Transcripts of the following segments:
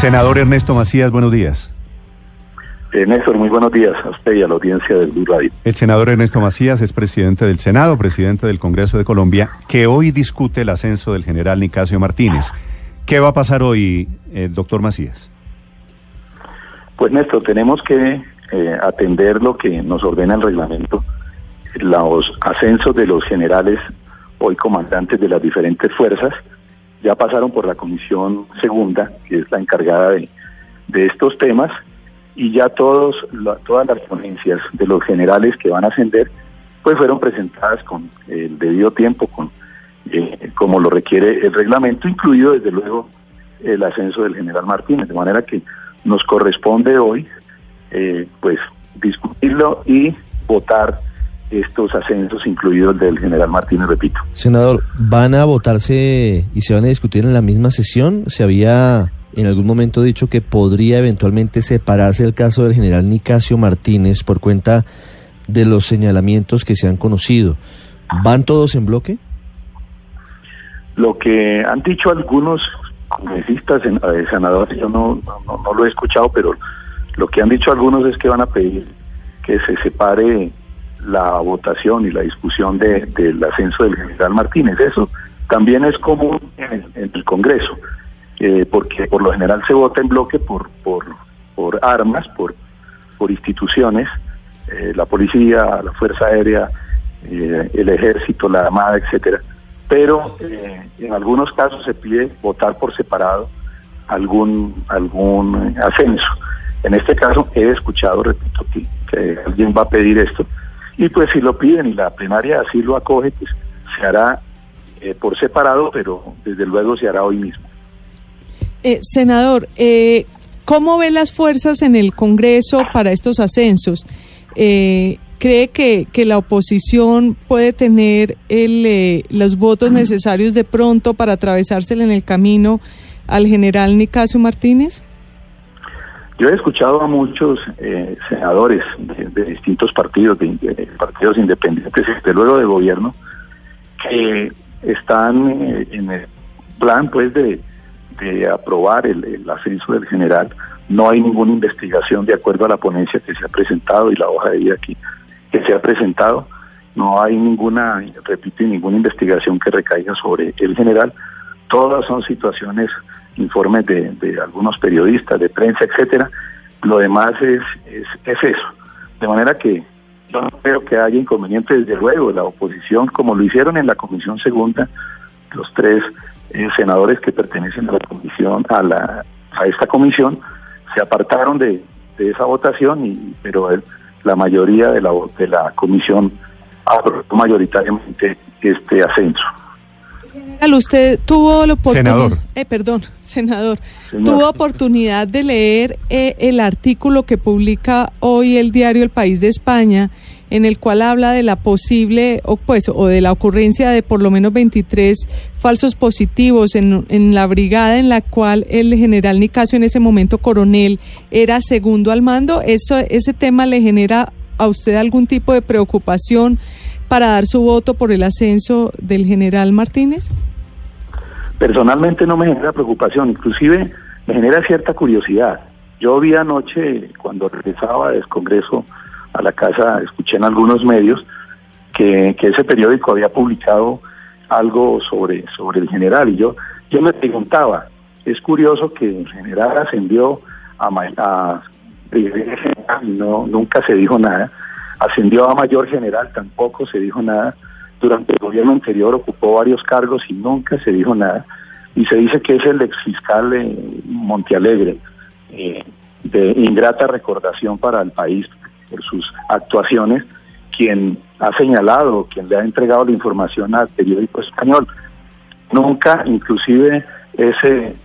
Senador Ernesto Macías, buenos días. Eh, Néstor, muy buenos días a usted y a la audiencia del Blue Radio. El senador Ernesto Macías es presidente del Senado, presidente del Congreso de Colombia, que hoy discute el ascenso del general Nicasio Martínez. ¿Qué va a pasar hoy, eh, doctor Macías? Pues Néstor, tenemos que eh, atender lo que nos ordena el reglamento, los ascensos de los generales, hoy comandantes de las diferentes fuerzas, ya pasaron por la comisión segunda, que es la encargada de, de estos temas, y ya todos todas las ponencias de los generales que van a ascender pues fueron presentadas con el debido tiempo con eh, como lo requiere el reglamento incluido desde luego el ascenso del general Martínez de manera que nos corresponde hoy eh, pues discutirlo y votar estos ascensos incluidos del general Martínez repito senador van a votarse y se van a discutir en la misma sesión se había en algún momento dicho que podría eventualmente separarse el caso del general Nicasio Martínez por cuenta de los señalamientos que se han conocido. ¿Van todos en bloque? Lo que han dicho algunos congresistas, eh, senadores, yo no, no, lo he escuchado, pero lo que han dicho algunos es que van a pedir que se separe la votación y la discusión de, del ascenso del general Martínez. Eso también es común en el Congreso. Eh, porque por lo general se vota en bloque por, por, armas, por, por instituciones, eh, la policía, la Fuerza Aérea, eh, el Ejército, la Armada, etcétera. Pero en algunos casos se pide votar por separado algún, algún ascenso. En este caso he escuchado, repito, que alguien va a pedir esto. Y pues si lo piden y la plenaria así lo acoge, pues se hará por separado, pero desde luego se hará hoy mismo. Eh, senador, eh, ¿cómo ve las fuerzas en el Congreso para estos ascensos? Eh, ¿Cree que, la oposición puede tener el, eh, los votos necesarios de pronto para atravesársele en el camino al general Nicasio Martínez? Yo he escuchado a muchos senadores de, distintos partidos, de, partidos independientes, desde luego de gobierno, que están en el plan pues de aprobar el, ascenso del general. No hay ninguna investigación de acuerdo a la ponencia que se ha presentado y la hoja de vida aquí que se ha presentado. No hay ninguna, repito, ninguna investigación que recaiga sobre el general. Todas son situaciones, informes de, algunos periodistas, de prensa, etcétera. Lo demás es, es, es eso. De manera que yo no creo que haya inconveniente, desde luego, la oposición, como lo hicieron en la Comisión Segunda, los tres eh, senadores que pertenecen a la comisión, a la a esta comisión, se apartaron de, de esa votación, y, pero la mayoría de la, de la comisión aprobó mayoritariamente este ascenso. Usted tuvo la oportunidad, eh, perdón, senador, tuvo oportunidad de leer eh, el artículo que publica hoy el diario El País de España en el cual habla de la posible o pues o de la ocurrencia de por lo menos 23 falsos positivos en, en la brigada en la cual el general Nicasio en ese momento coronel era segundo al mando. Eso ese tema le genera a usted algún tipo de preocupación para dar su voto por el ascenso del general Martínez? Personalmente no me genera preocupación, inclusive me genera cierta curiosidad. Yo vi anoche cuando regresaba del Congreso a la casa, escuché en algunos medios que, ese periódico había publicado algo sobre, sobre el general y yo, yo me preguntaba, es curioso que el general ascendió a, a y no, nunca se dijo nada, ascendió a mayor general, tampoco se dijo nada, durante el gobierno anterior ocupó varios cargos y nunca se dijo nada, y se dice que es el ex fiscal de Montealegre, eh, de ingrata recordación para el país, por sus actuaciones, quien ha señalado, quien le ha entregado la información al periódico español. Nunca, inclusive ese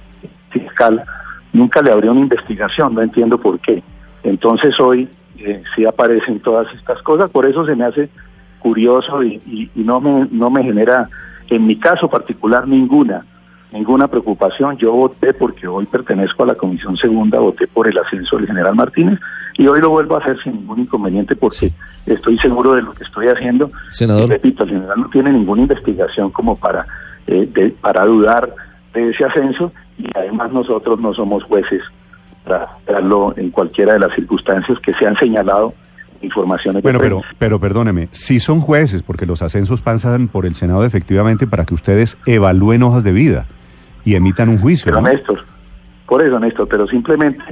fiscal nunca le abrió una investigación, no entiendo por qué. Entonces hoy eh, sí aparecen todas estas cosas, por eso se me hace curioso y, no, me, no me genera, en mi caso particular, ninguna, ninguna preocupación. Yo voté porque hoy pertenezco a la Comisión Segunda, voté por el ascenso del general Martínez y hoy lo vuelvo a hacer sin ningún inconveniente porque estoy seguro de lo que estoy haciendo. Senador. repito, el general no tiene ninguna investigación como para, eh, para dudar de ese ascenso y además nosotros no somos jueces para darlo en cualquiera de las circunstancias que se han señalado informaciones. Bueno, pero, pero perdóneme, si son jueces, porque los ascensos pasan por el Senado efectivamente para que ustedes evalúen hojas de vida y emitan un juicio. Pero Néstor, por eso Néstor, pero simplemente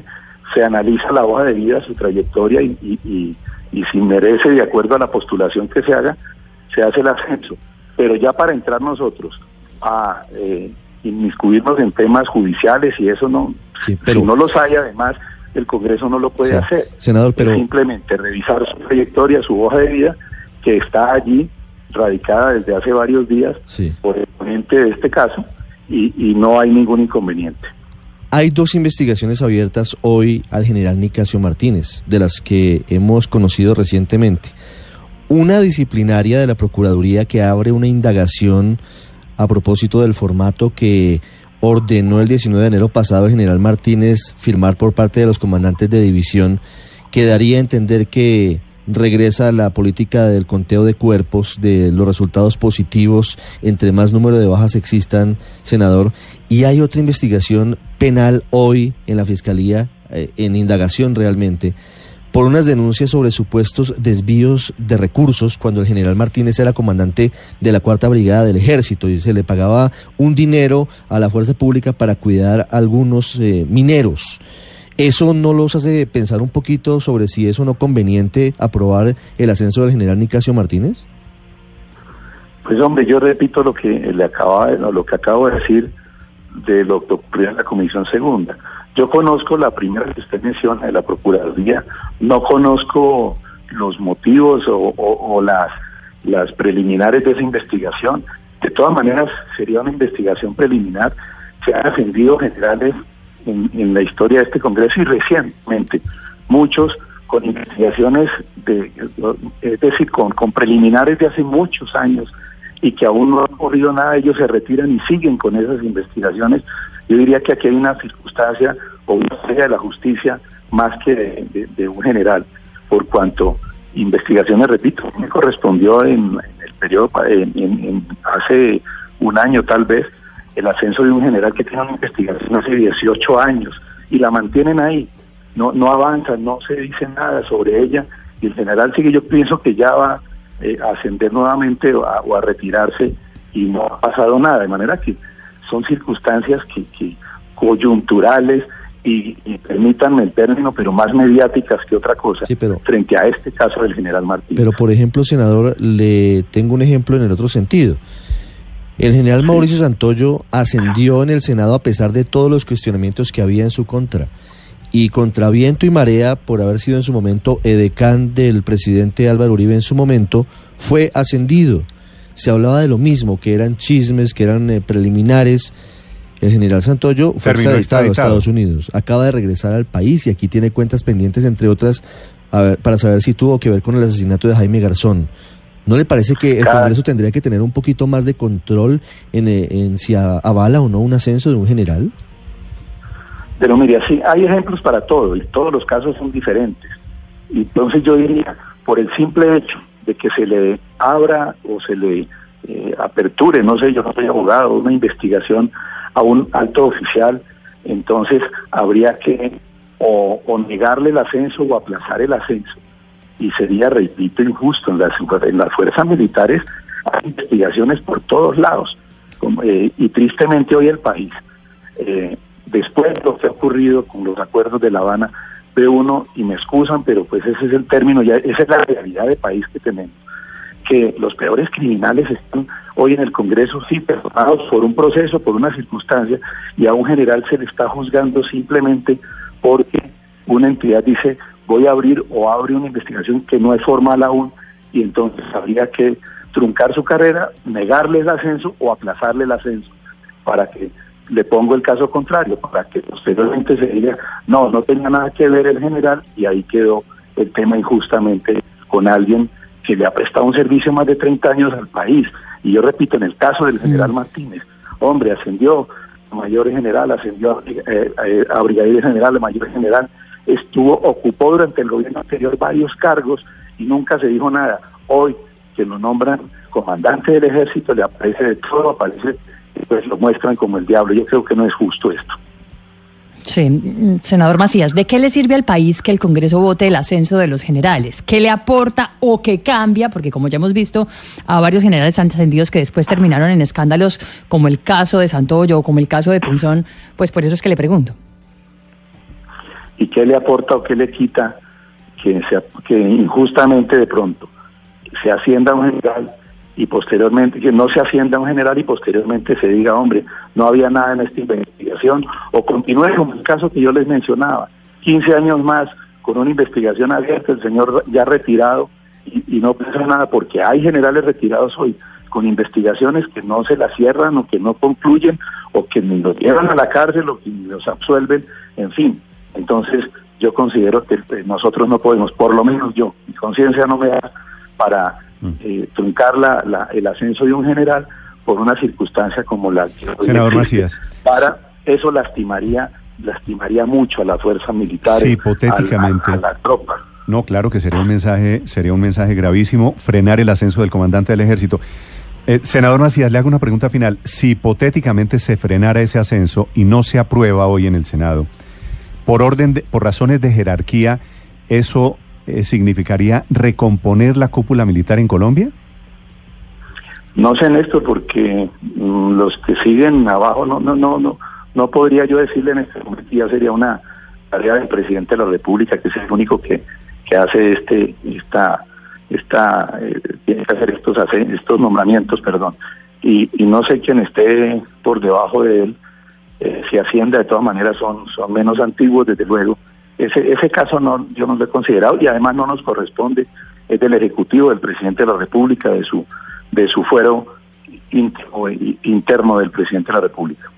se analiza la hoja de vida, su trayectoria y, y, y, si merece de acuerdo a la postulación que se haga, se hace el ascenso. Pero ya para entrar nosotros a eh, inmiscuirnos en temas judiciales y eso no, pero, si no los hay además, el Congreso no lo puede hacer. Senador, pero... simplemente revisar su trayectoria, su hoja de vida, que está allí radicada desde hace varios días por el ponente de este caso y, y no hay ningún inconveniente. Hay dos investigaciones abiertas hoy al general Nicasio Martínez, de las que hemos conocido recientemente. Una disciplinaria de la Procuraduría que abre una indagación a propósito del formato que ordenó el 19 de enero pasado el general Martínez firmar por parte de los comandantes de división, que daría a entender que regresa la política del conteo de cuerpos, de los resultados positivos, entre más número de bajas existan, senador. Y hay otra investigación penal hoy en la Fiscalía, eh, en indagación realmente, por unas denuncias sobre supuestos desvíos de recursos cuando el general Martínez era comandante de la Cuarta Brigada del Ejército y se le pagaba un dinero a la fuerza pública para cuidar algunos eh, mineros. ¿Eso no los hace pensar un poquito sobre si es o no conveniente aprobar el ascenso del general Nicasio Martínez? Pues hombre, yo repito lo que le acaba lo que acabo de decir de lo que ocurrió en la Comisión Segunda. Yo conozco la primera que usted menciona de la Procuraduría, no conozco los motivos o, las, las preliminares de esa investigación. De todas maneras, sería una investigación preliminar. Se han ascendido generales en, la historia de este Congreso y recientemente muchos con investigaciones, de, es decir, con, con preliminares de hace muchos años y que aún no ha ocurrido nada, ellos se retiran y siguen con esas investigaciones yo diría que aquí hay una circunstancia o una falla de la justicia más que de, un general, por cuanto investigaciones, repito, me correspondió en, el periodo, hace un año tal vez, el ascenso de un general que tiene una investigación hace 18 años y la mantienen ahí, no, no avanza, no se dice nada sobre ella y el general sigue, yo pienso que ya va eh, a ascender nuevamente o a retirarse y no ha pasado nada, de manera que son circunstancias que, coyunturales y, permítanme el término, pero más mediáticas que otra cosa, frente a este caso del general Martínez. Pero, por ejemplo, senador, le tengo un ejemplo en el otro sentido. El general Mauricio Santoyo ascendió en el Senado a pesar de todos los cuestionamientos que había en su contra. Y contra viento y marea, por haber sido en su momento edecán del presidente Álvaro Uribe en su momento, fue ascendido se hablaba de lo mismo, que eran chismes, que eran eh, preliminares. El general Santoyo, fuerza de Estado de Estados Unidos, acaba de regresar al país y aquí tiene cuentas pendientes, entre otras, para saber si tuvo que ver con el asesinato de Jaime Garzón. ¿No le parece que el Congreso tendría que tener un poquito más de control en, eh, en si avala o no un ascenso de un general? Pero mire, sí, hay ejemplos para todo y todos los casos son diferentes. Entonces yo diría, por el simple hecho de que se le abra o se le eh, aperture, no sé, yo no soy abogado, una investigación a un alto oficial, entonces habría que o, negarle el ascenso o aplazar el ascenso. Y sería, repito, injusto. En las, en las fuerzas militares hay investigaciones por todos lados. Eh, y tristemente hoy el país, eh, después de lo que ha ocurrido con los acuerdos de La Habana, ve uno, y me excusan, pero pues ese es el término, ya esa es la realidad de país que tenemos, que los peores criminales están hoy en el Congreso, sí, perdonados por un proceso, por una circunstancia, y a un general se le está juzgando simplemente porque una entidad dice voy a abrir o abre una investigación que no es formal aún, y entonces habría que truncar su carrera, negarle el ascenso o aplazarle el ascenso para que le pongo el caso contrario, para que posteriormente se diga, no, no tenía nada que ver el general y ahí quedó el tema injustamente con alguien que le ha prestado un servicio más de 30 años al país. Y yo repito, en el caso del general mm. Martínez, hombre, ascendió a mayor general, ascendió a, eh, a brigadier general, a mayor general, estuvo, ocupó durante el gobierno anterior varios cargos y nunca se dijo nada. Hoy que lo nombran comandante del ejército, le aparece de todo, aparece, pues lo muestran como el diablo. Yo creo que no es justo esto. Sí, senador Macías, ¿de qué le sirve al país que el Congreso vote el ascenso de los generales? ¿Qué le aporta o qué cambia? Porque como ya hemos visto a varios generales ascendidos que después terminaron en escándalos como el caso de Santoyo o como el caso de Pinzón, pues por eso es que le pregunto. ¿Y qué le aporta o qué le quita que, sea, que injustamente de pronto se ascienda un general y posteriormente, que no se ascienda un general y posteriormente se diga, hombre, no había nada en esta investigación, o continúe como el caso que yo les mencionaba, 15 años más con una investigación abierta, el señor ya retirado y, no pasa nada, porque hay generales retirados hoy con investigaciones que no se las cierran o que no concluyen o que ni los llevan a la cárcel o que ni los absuelven, en fin. Entonces, yo considero que eh, nosotros no podemos, por lo menos yo, mi conciencia no me da para. Eh, truncar la, el ascenso de un general por una circunstancia como la que Senador Macías. Para eso lastimaría lastimaría mucho a la fuerza militar, sí, hipotéticamente. A, la tropa. No, claro que sería un mensaje sería un mensaje gravísimo frenar el ascenso del comandante del ejército. Eh, senador Macías, le hago una pregunta final. Si hipotéticamente se frenara ese ascenso y no se aprueba hoy en el Senado, por orden de, por razones de jerarquía, eso eh, significaría recomponer la cúpula militar en Colombia? No sé, Néstor, porque mm, los que siguen abajo no, no, no, no, no podría yo decirle en este momento, ya sería una tarea del presidente de la República, que es el único que, que hace este, esta, esta, eh, tiene que hacer estos, estos nombramientos, perdón. Y, y no sé quién esté por debajo de él, eh, si Hacienda de todas maneras son, son menos antiguos, desde luego, ese, ese caso no, yo no lo he considerado y además no nos corresponde, es del Ejecutivo, del Presidente de la República, de su, de su fuero interno del Presidente de la República.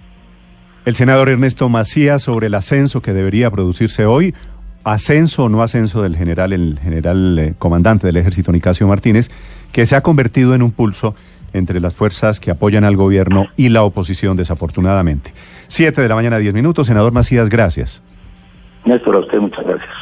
El senador Ernesto Macías sobre el ascenso que debería producirse hoy, ascenso o no ascenso del general, el general eh, comandante del ejército Nicasio Martínez, que se ha convertido en un pulso entre las fuerzas que apoyan al gobierno y la oposición, desafortunadamente. Siete de la mañana, diez minutos. Senador Macías, gracias. Néstor, a usted muchas gracias.